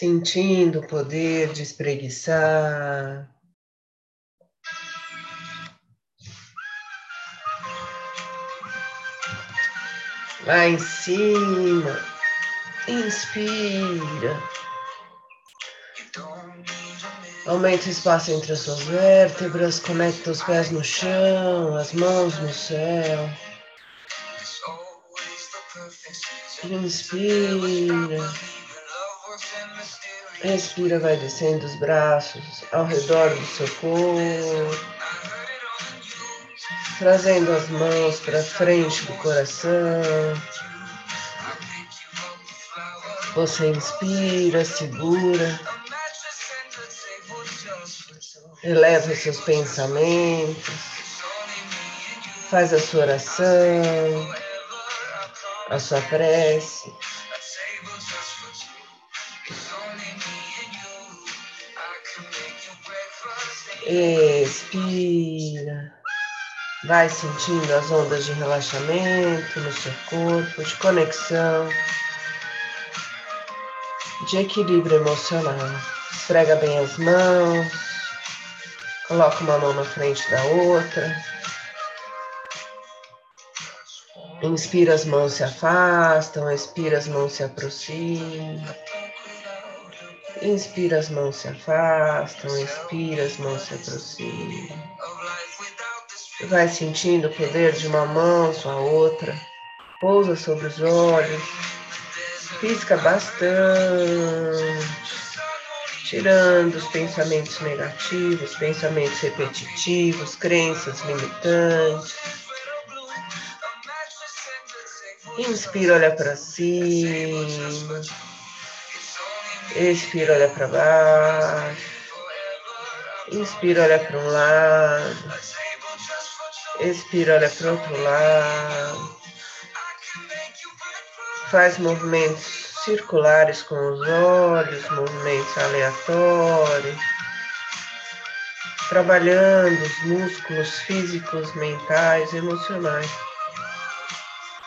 Sentindo o poder de espreguiçar. Lá em cima, inspira. Aumenta o espaço entre as suas vértebras, conecta os pés no chão, as mãos no céu. Inspira. Respira, vai descendo os braços ao redor do seu corpo, trazendo as mãos para frente do coração. Você inspira, segura, eleva seus pensamentos, faz a sua oração, a sua prece. Expira. Vai sentindo as ondas de relaxamento no seu corpo, de conexão, de equilíbrio emocional. Esfrega bem as mãos, coloca uma mão na frente da outra. Inspira, as mãos se afastam, expira, as mãos se aproximam. Inspira, as mãos se afastam, expira, as mãos se aproximam. Vai sentindo o poder de uma mão, sua outra. Pousa sobre os olhos. Pisca bastante. Tirando os pensamentos negativos, pensamentos repetitivos, crenças limitantes. Inspira, olha para cima. Expira, olha para baixo. Inspira, olha para um lado. Expira, olha para outro lado. Faz movimentos circulares com os olhos, movimentos aleatórios. Trabalhando os músculos físicos, mentais, emocionais.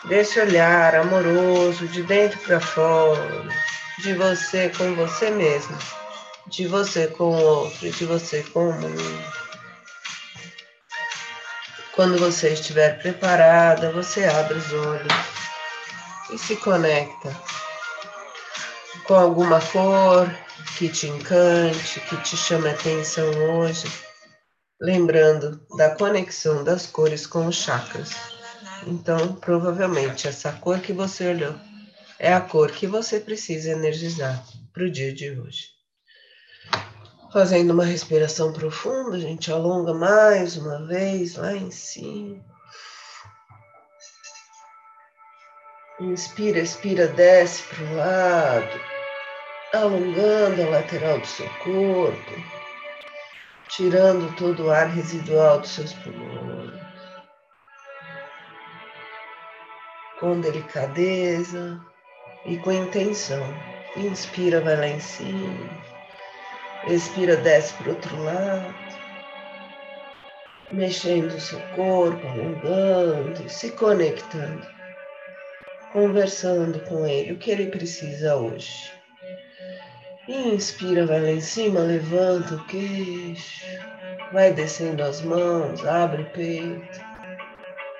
Desse olhar amoroso de dentro para fora de você com você mesmo, de você com o outro, de você com o mundo. Quando você estiver preparada, você abre os olhos e se conecta com alguma cor que te encante, que te chame a atenção hoje, lembrando da conexão das cores com os chakras. Então, provavelmente essa cor que você olhou é a cor que você precisa energizar para o dia de hoje. Fazendo uma respiração profunda, a gente alonga mais uma vez lá em cima. Inspira, expira, desce para o lado, alongando a lateral do seu corpo, tirando todo o ar residual dos seus pulmões. Com delicadeza, e com intenção. Inspira, vai lá em cima. Expira, desce para o outro lado. Mexendo o seu corpo, alongando, se conectando. Conversando com ele, o que ele precisa hoje. Inspira, vai lá em cima, levanta o queixo. Vai descendo as mãos, abre o peito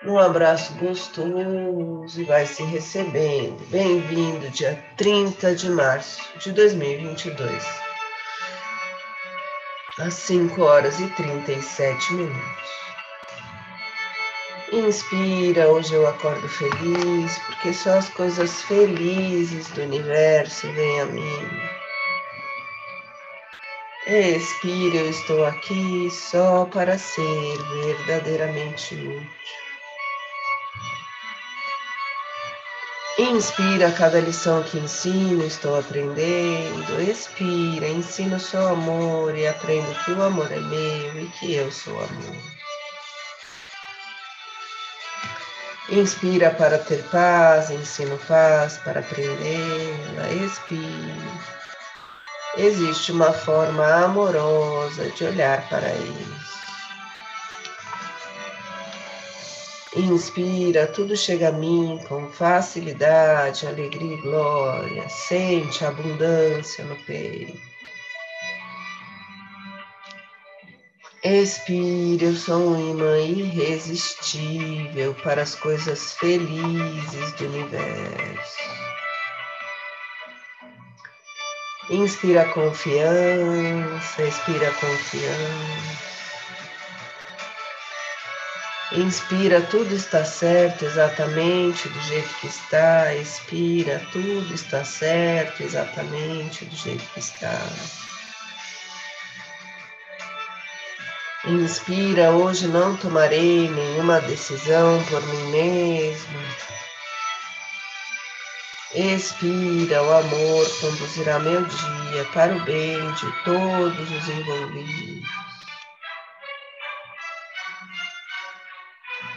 num abraço gostoso e vai se recebendo. Bem-vindo, dia 30 de março de 2022, às 5 horas e 37 minutos. Inspira, hoje eu acordo feliz, porque só as coisas felizes do universo vêm a mim. Expire, eu estou aqui só para ser verdadeiramente útil. Inspira cada lição que ensino, estou aprendendo. Expira, ensino só amor e aprendo que o amor é meu e que eu sou amor. Inspira para ter paz, ensino paz para aprendê-la. Expira. Existe uma forma amorosa de olhar para eles. Inspira, tudo chega a mim com facilidade, alegria e glória. Sente a abundância no peito. Expire, eu sou um imã irresistível para as coisas felizes do universo. Inspira confiança, expira confiança. Inspira, tudo está certo exatamente do jeito que está. Expira, tudo está certo exatamente do jeito que está. Inspira, hoje não tomarei nenhuma decisão por mim mesmo. Expira, o amor conduzirá meu dia para o bem de todos os envolvidos.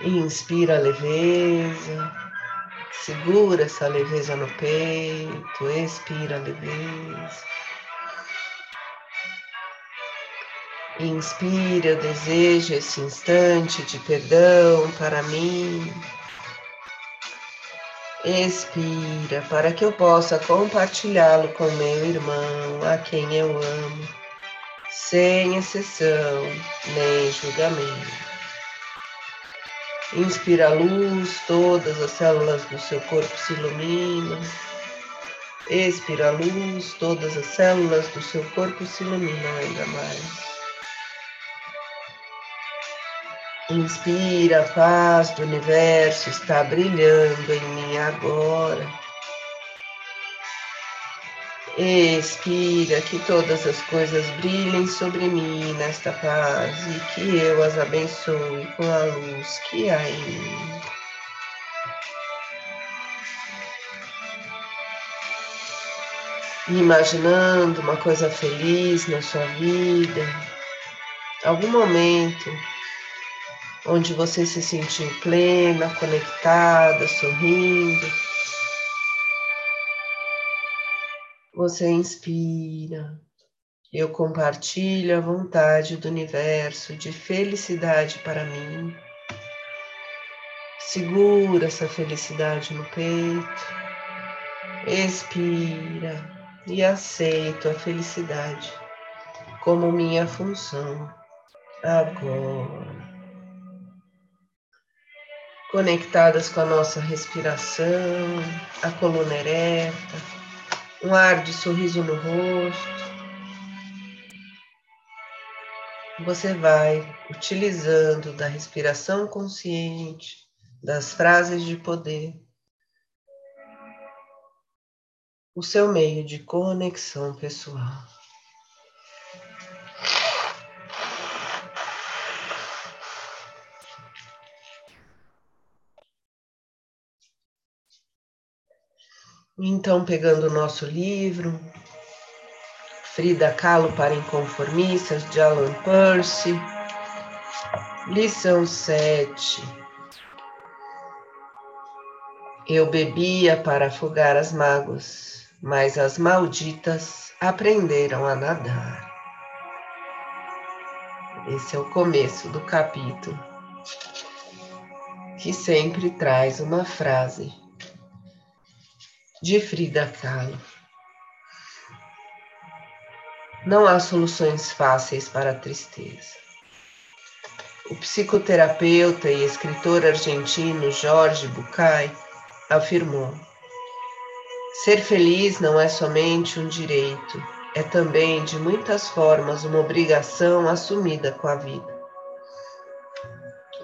Inspira a leveza, segura essa leveza no peito, expira a leveza. Inspira, eu desejo esse instante de perdão para mim. Expira, para que eu possa compartilhá-lo com meu irmão, a quem eu amo, sem exceção nem julgamento. Inspira a luz, todas as células do seu corpo se iluminam. Expira a luz, todas as células do seu corpo se iluminam ainda mais. Inspira, a paz do universo está brilhando em mim agora. Expira que todas as coisas brilhem sobre mim nesta paz e que eu as abençoe com a luz que há em mim. Imaginando uma coisa feliz na sua vida, algum momento onde você se sentiu plena, conectada, sorrindo Você inspira. Eu compartilho a vontade do universo de felicidade para mim. Segura essa felicidade no peito. Expira e aceito a felicidade como minha função agora. Conectadas com a nossa respiração, a coluna ereta um ar de sorriso no rosto. Você vai utilizando da respiração consciente, das frases de poder, o seu meio de conexão pessoal. Então, pegando o nosso livro, Frida Kahlo para Inconformistas, de Alan Percy, lição 7. Eu bebia para afogar as mágoas, mas as malditas aprenderam a nadar. Esse é o começo do capítulo, que sempre traz uma frase de Frida Kahlo. Não há soluções fáceis para a tristeza. O psicoterapeuta e escritor argentino Jorge Bucay afirmou: Ser feliz não é somente um direito, é também, de muitas formas, uma obrigação assumida com a vida.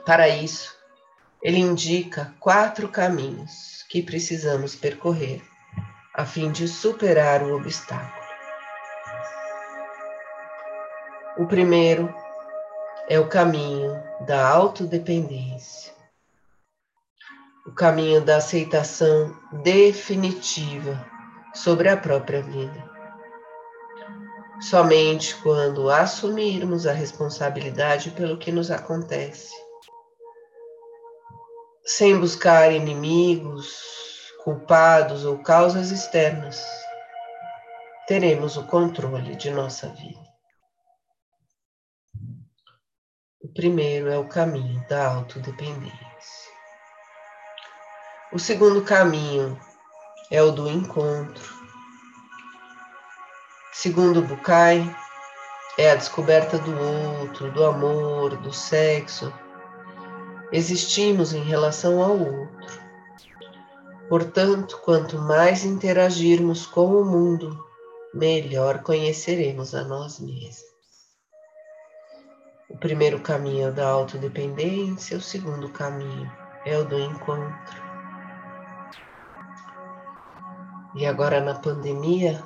Para isso, ele indica quatro caminhos que precisamos percorrer a fim de superar o obstáculo. O primeiro é o caminho da autodependência, o caminho da aceitação definitiva sobre a própria vida. Somente quando assumirmos a responsabilidade pelo que nos acontece, sem buscar inimigos, culpados ou causas externas, teremos o controle de nossa vida. O primeiro é o caminho da autodependência. O segundo caminho é o do encontro. Segundo Bucay, é a descoberta do outro, do amor, do sexo. Existimos em relação ao outro. Portanto, quanto mais interagirmos com o mundo, melhor conheceremos a nós mesmos. O primeiro caminho é o da autodependência, o segundo caminho é o do encontro. E agora na pandemia,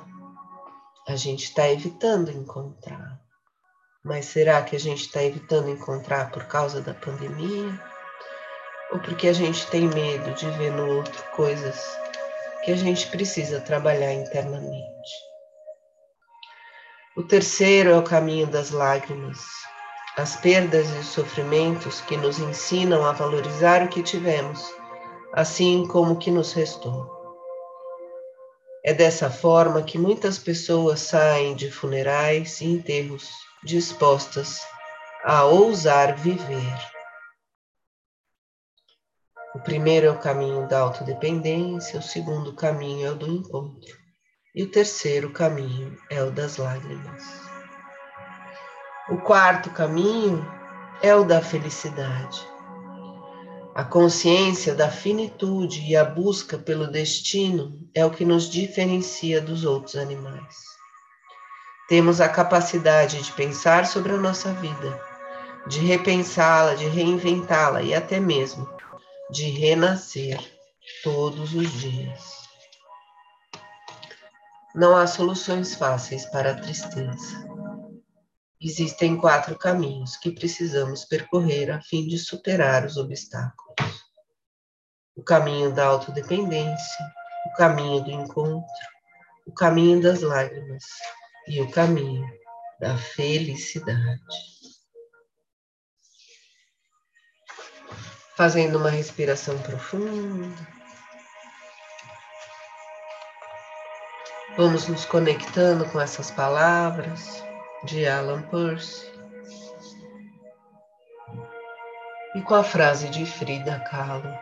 a gente está evitando encontrar. Mas será que a gente está evitando encontrar por causa da pandemia? Ou porque a gente tem medo de ver no outro coisas que a gente precisa trabalhar internamente? O terceiro é o caminho das lágrimas, as perdas e os sofrimentos que nos ensinam a valorizar o que tivemos, assim como o que nos restou. É dessa forma que muitas pessoas saem de funerais e enterros dispostas a ousar viver. O primeiro é o caminho da autodependência, o segundo caminho é o do encontro, e o terceiro caminho é o das lágrimas. O quarto caminho é o da felicidade. A consciência da finitude e a busca pelo destino é o que nos diferencia dos outros animais. Temos a capacidade de pensar sobre a nossa vida, de repensá-la, de reinventá-la e até mesmo de renascer todos os dias. Não há soluções fáceis para a tristeza. Existem quatro caminhos que precisamos percorrer a fim de superar os obstáculos: o caminho da autodependência, o caminho do encontro, o caminho das lágrimas e o caminho da felicidade. Fazendo uma respiração profunda. Vamos nos conectando com essas palavras de Alan Peirce. E com a frase de Frida Kahlo.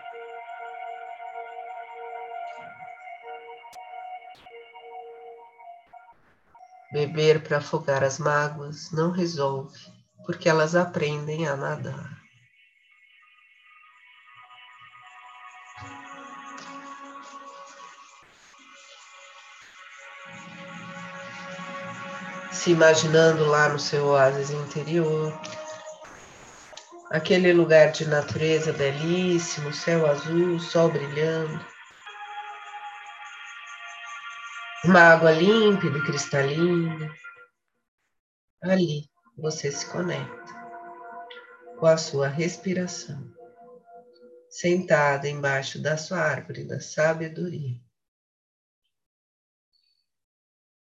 Beber para afogar as mágoas não resolve, porque elas aprendem a nadar. Se imaginando lá no seu oásis interior. Aquele lugar de natureza belíssimo, céu azul, sol brilhando. Uma água límpida e cristalina. Ali você se conecta com a sua respiração, sentada embaixo da sua árvore da sabedoria.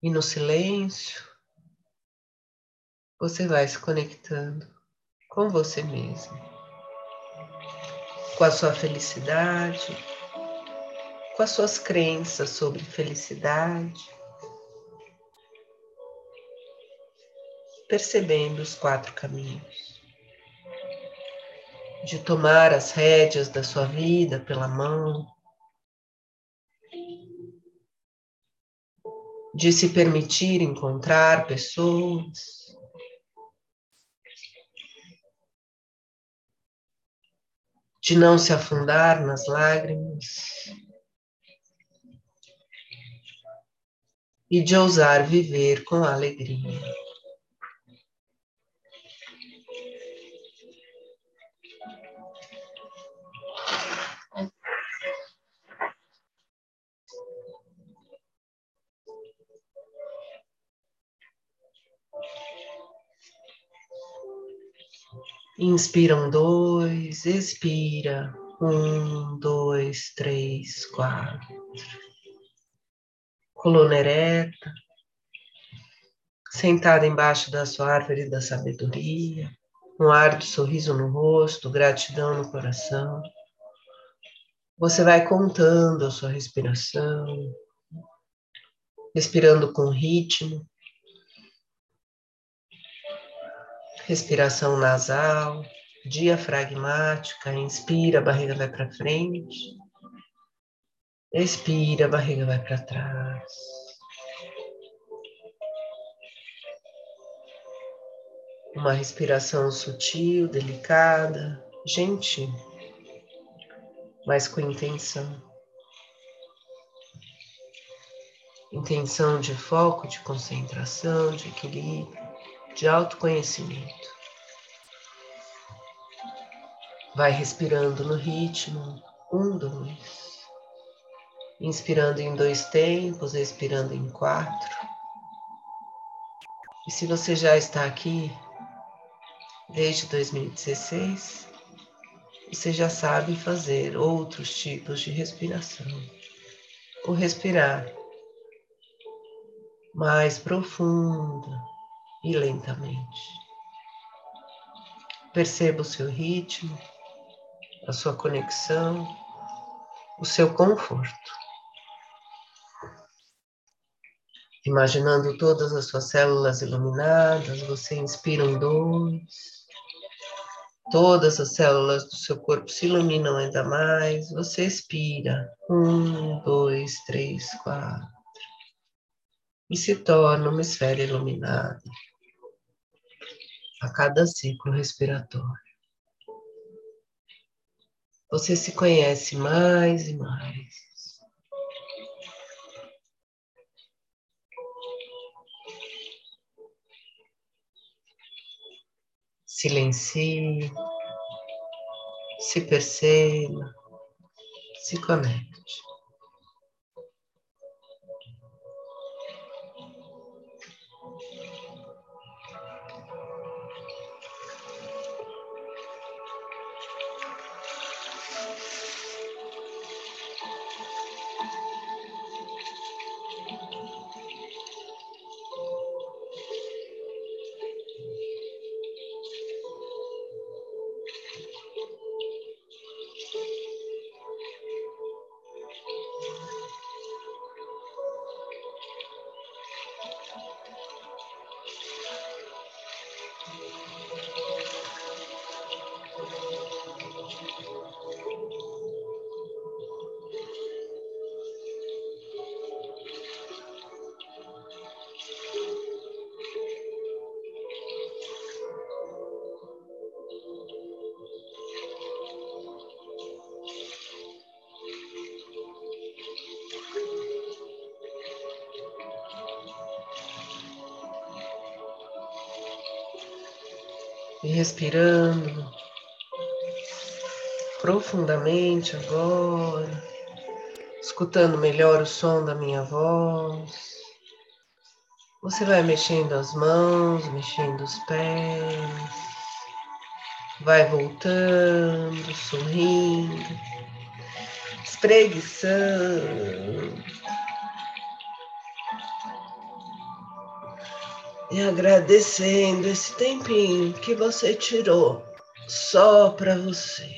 E no silêncio, você vai se conectando com você mesmo, com a sua felicidade, com as suas crenças sobre felicidade, percebendo os quatro caminhos. De tomar as rédeas da sua vida pela mão, de se permitir encontrar pessoas de não se afundar nas lágrimas e de ousar viver com alegria. Inspira um, dois, expira. Um, dois, três, quatro. Coluna ereta. Sentada embaixo da sua árvore da sabedoria. Um ar de sorriso no rosto, gratidão no coração. Você vai contando a sua respiração, respirando com ritmo, respiração nasal, diafragmática, inspira, a barriga vai para frente, expira, a barriga vai para trás. Uma respiração sutil, delicada, gentil mas com intenção. Intenção de foco, de concentração, de equilíbrio, de autoconhecimento. Vai respirando no ritmo, um, dois. Inspirando em dois tempos, expirando em quatro. E se você já está aqui desde 2016, você já sabe fazer outros tipos de respiração. O respirar mais profundo e lentamente. Perceba o seu ritmo, a sua conexão, o seu conforto. Imaginando todas as suas células iluminadas, você inspira um dois, Todas as células do seu corpo se iluminam ainda mais. Você expira. Um, dois, três, quatro. E se torna uma esfera iluminada a cada ciclo respiratório. Você se conhece mais e mais. silencie, se perceba, se conecte. E respirando profundamente agora, escutando melhor o som da minha voz. Você vai mexendo as mãos, mexendo os pés, vai voltando, sorrindo, espreguiçando e agradecendo esse tempinho que você tirou só para você.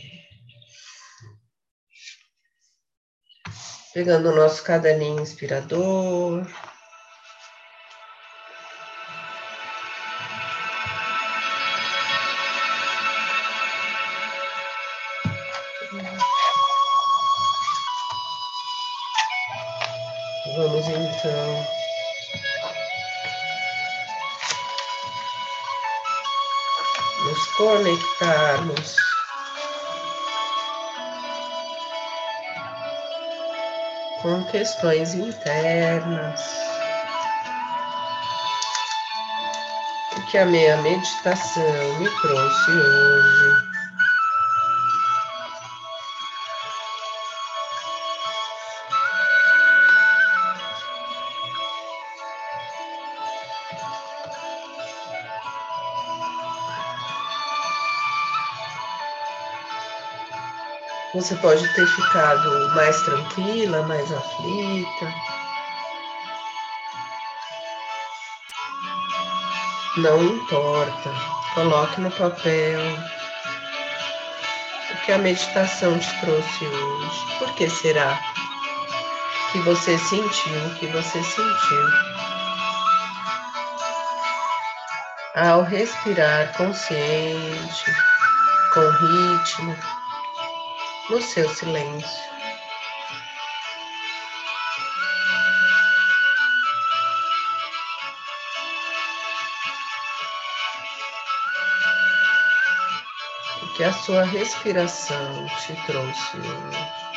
Pegando o nosso caderninho inspirador. Nos conectarmos com questões internas. O que a minha meditação me trouxe hoje. Você pode ter ficado mais tranquila, mais aflita. Não importa, coloque no papel o que a meditação te trouxe hoje. Por que será que você sentiu o que você sentiu? Ao respirar consciente, com ritmo, no seu silêncio. Que a sua respiração te trouxe hoje.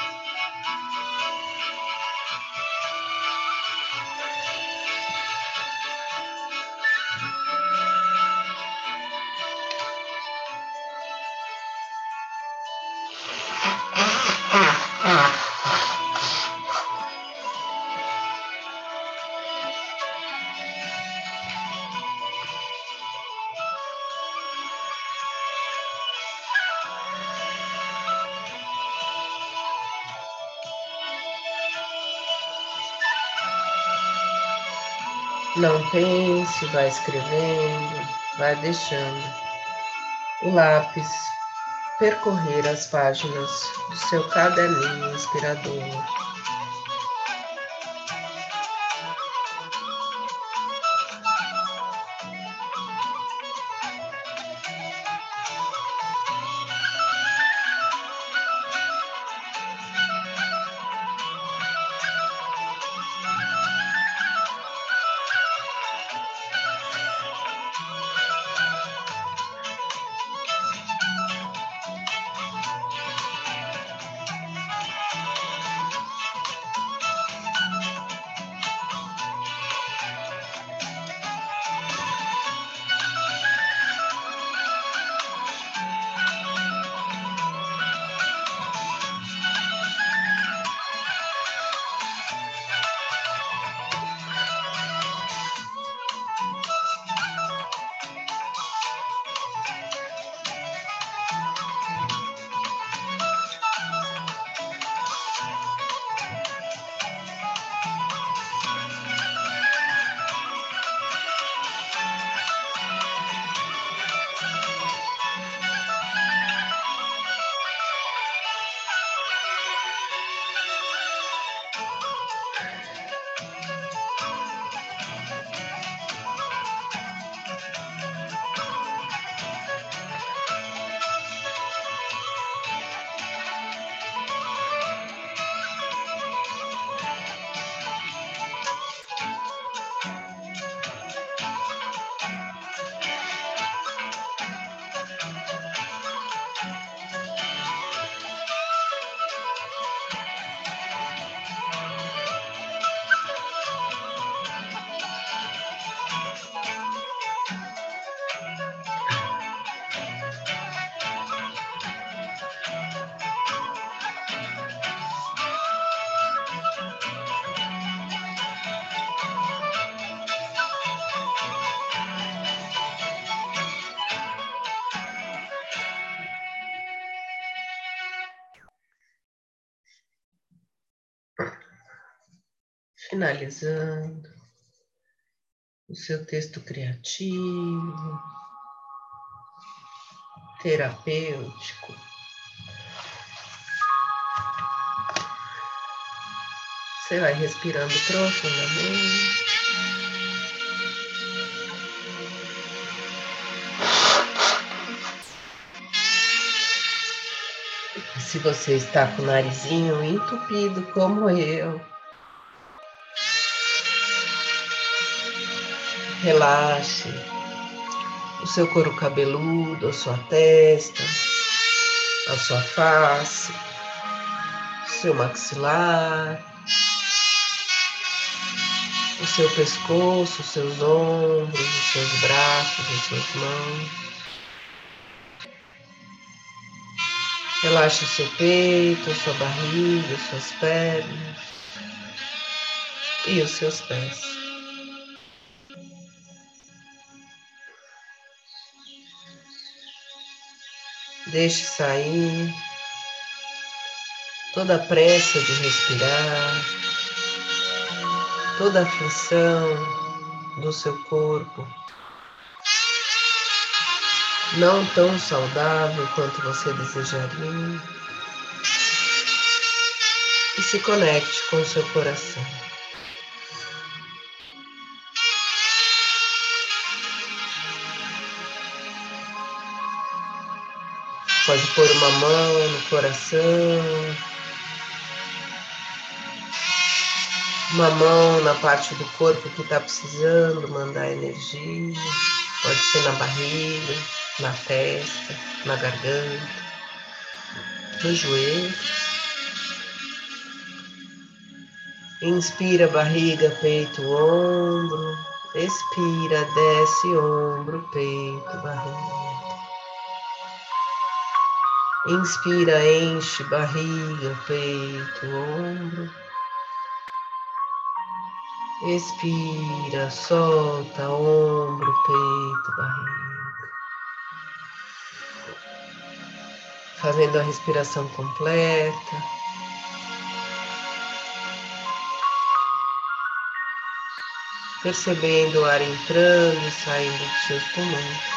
Não pense, vai escrevendo, vai deixando o lápis percorrer as páginas do seu caderninho inspirador. Finalizando o seu texto criativo, terapêutico. Você vai respirando profundamente. Se você está com o narizinho entupido como eu, Relaxe o seu couro cabeludo, a sua testa, a sua face, seu maxilar, o seu pescoço, os seus ombros, os seus braços, as suas mãos. Relaxe o seu peito, a sua barriga, as suas pernas e os seus pés. Deixe sair toda a pressa de respirar, toda a aflição do seu corpo, não tão saudável quanto você desejaria, e se conecte com o seu coração. Pode pôr uma mão no coração, uma mão na parte do corpo que está precisando mandar energia. Pode ser na barriga, na testa, na garganta, no joelho. Inspira barriga, peito, ombro. Expira, desce ombro, peito, barriga. Inspira, enche barriga, peito, ombro. Expira, solta ombro, peito, barriga. Fazendo a respiração completa. Percebendo o ar entrando e saindo dos seus pulmões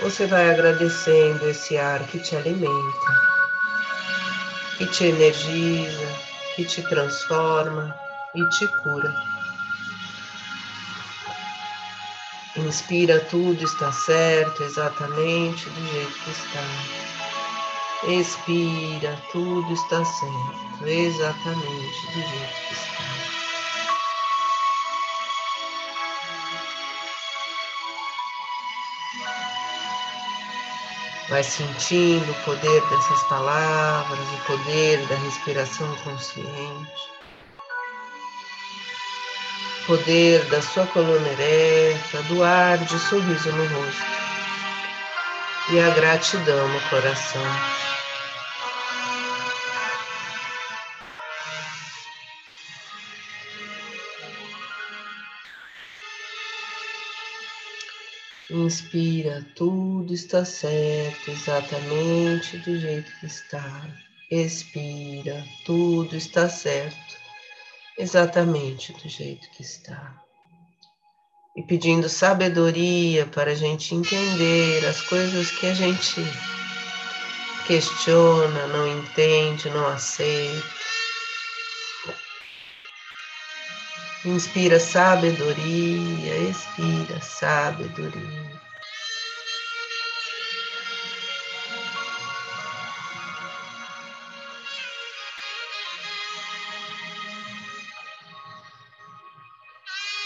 você vai agradecendo esse ar que te alimenta, que te energiza, que te transforma e te cura. Inspira, tudo está certo, exatamente do jeito que está. Expira, tudo está certo, exatamente do jeito que está. Vai sentindo o poder dessas palavras, o poder da respiração consciente, o poder da sua coluna ereta, do ar de sorriso no rosto e a gratidão no coração. Inspira, tudo está certo, exatamente do jeito que está. Expira, tudo está certo, exatamente do jeito que está. E pedindo sabedoria para a gente entender as coisas que a gente questiona, não entende, não aceita. Inspira sabedoria, expira sabedoria.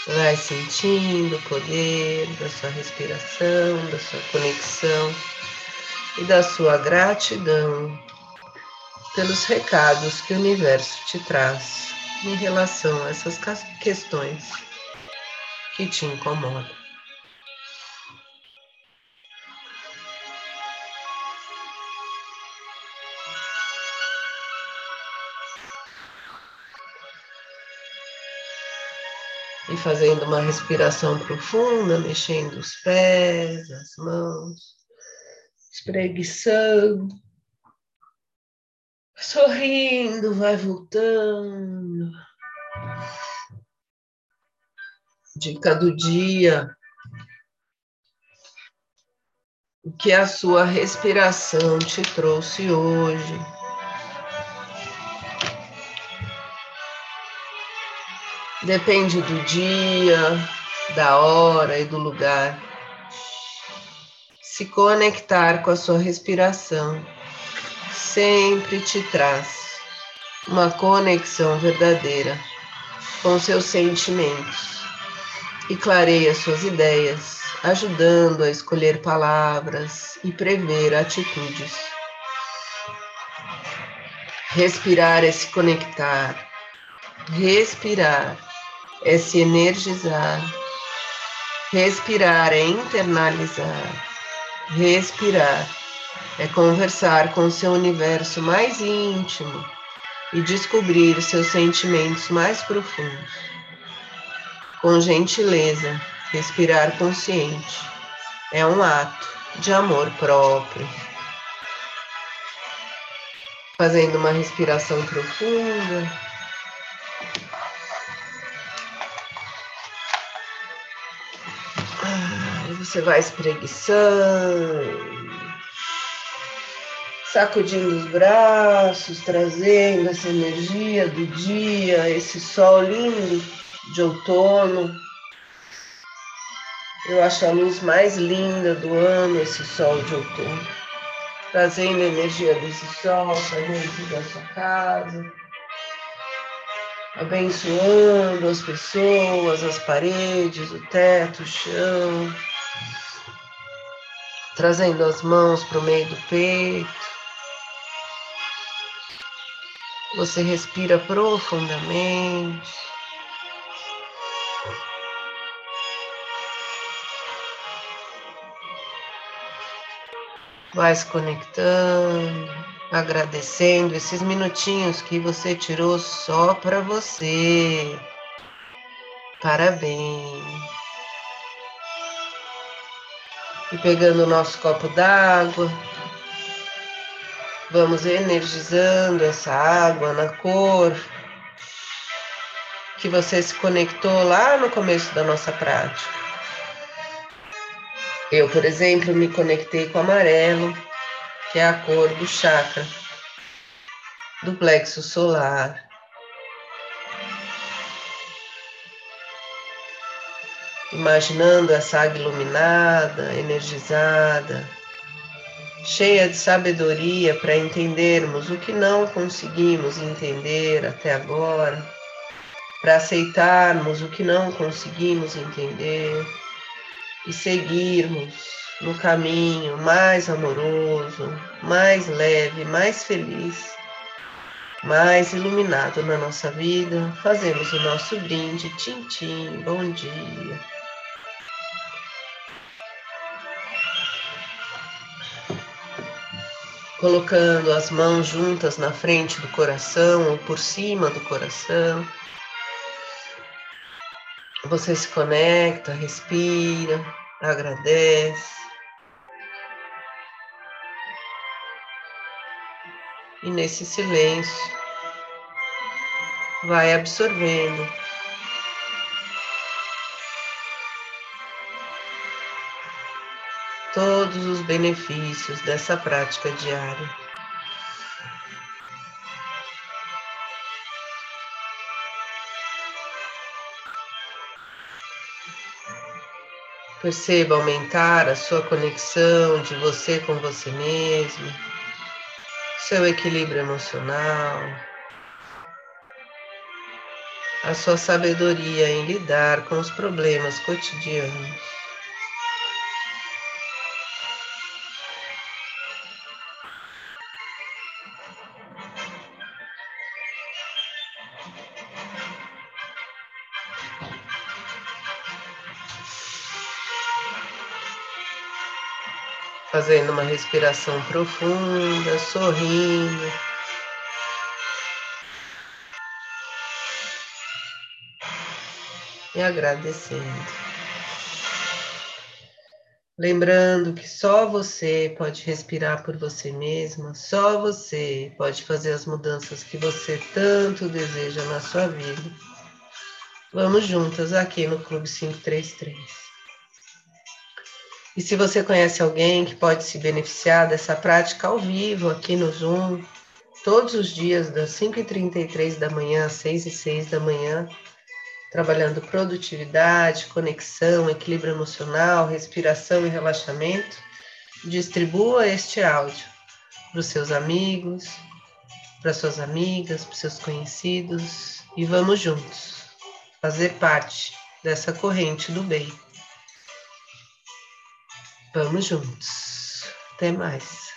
Vai sentindo o poder da sua respiração, da sua conexão e da sua gratidão pelos recados que o universo te traz em relação a essas questões que te incomodam. E fazendo uma respiração profunda, mexendo os pés, as mãos, espreguiçando sorrindo, vai voltando. Dica do dia. O que a sua respiração te trouxe hoje? Depende do dia, da hora e do lugar. Se conectar com a sua respiração sempre te traz uma conexão verdadeira com seus sentimentos. E clareia suas ideias, ajudando a escolher palavras e prever atitudes. Respirar é se conectar, respirar é se energizar, respirar é internalizar, respirar é conversar com seu universo mais íntimo e descobrir seus sentimentos mais profundos. Com gentileza, respirar consciente é um ato de amor próprio. Fazendo uma respiração profunda. Você vai espreguiçando sacudindo os braços, trazendo essa energia do dia, esse sol lindo de outono. Eu acho a luz mais linda do ano, esse sol de outono. Trazendo a energia desse sol para dentro da sua casa. Abençoando as pessoas, as paredes, o teto, o chão. Trazendo as mãos para o meio do peito Você respira profundamente. Vai se conectando, agradecendo esses minutinhos que você tirou só para você. Parabéns. E pegando o nosso copo d'água, Vamos energizando essa água na cor que você se conectou lá no começo da nossa prática. Eu, por exemplo, me conectei com amarelo, que é a cor do chakra, do plexo solar. Imaginando essa água iluminada, energizada cheia de sabedoria para entendermos o que não conseguimos entender até agora, para aceitarmos o que não conseguimos entender e seguirmos no caminho mais amoroso, mais leve, mais feliz, mais iluminado na nossa vida. Fazemos o nosso brinde, tintim, bom dia. Colocando as mãos juntas na frente do coração ou por cima do coração. Você se conecta, respira, agradece. E nesse silêncio, vai absorvendo todos os benefícios dessa prática diária. Perceba aumentar a sua conexão de você com você mesmo, seu equilíbrio emocional, a sua sabedoria em lidar com os problemas cotidianos. Fazendo uma respiração profunda, sorrindo. E agradecendo. Lembrando que só você pode respirar por você mesma, só você pode fazer as mudanças que você tanto deseja na sua vida. Vamos juntas aqui no Clube 533. E se você conhece alguém que pode se beneficiar dessa prática ao vivo aqui no Zoom, todos os dias, das 5h33 da manhã às 6 e 6 da manhã, trabalhando produtividade, conexão, equilíbrio emocional, respiração e relaxamento, distribua este áudio para os seus amigos, para suas amigas, para seus conhecidos e vamos juntos fazer parte dessa corrente do bem. Vamos juntos. Até mais.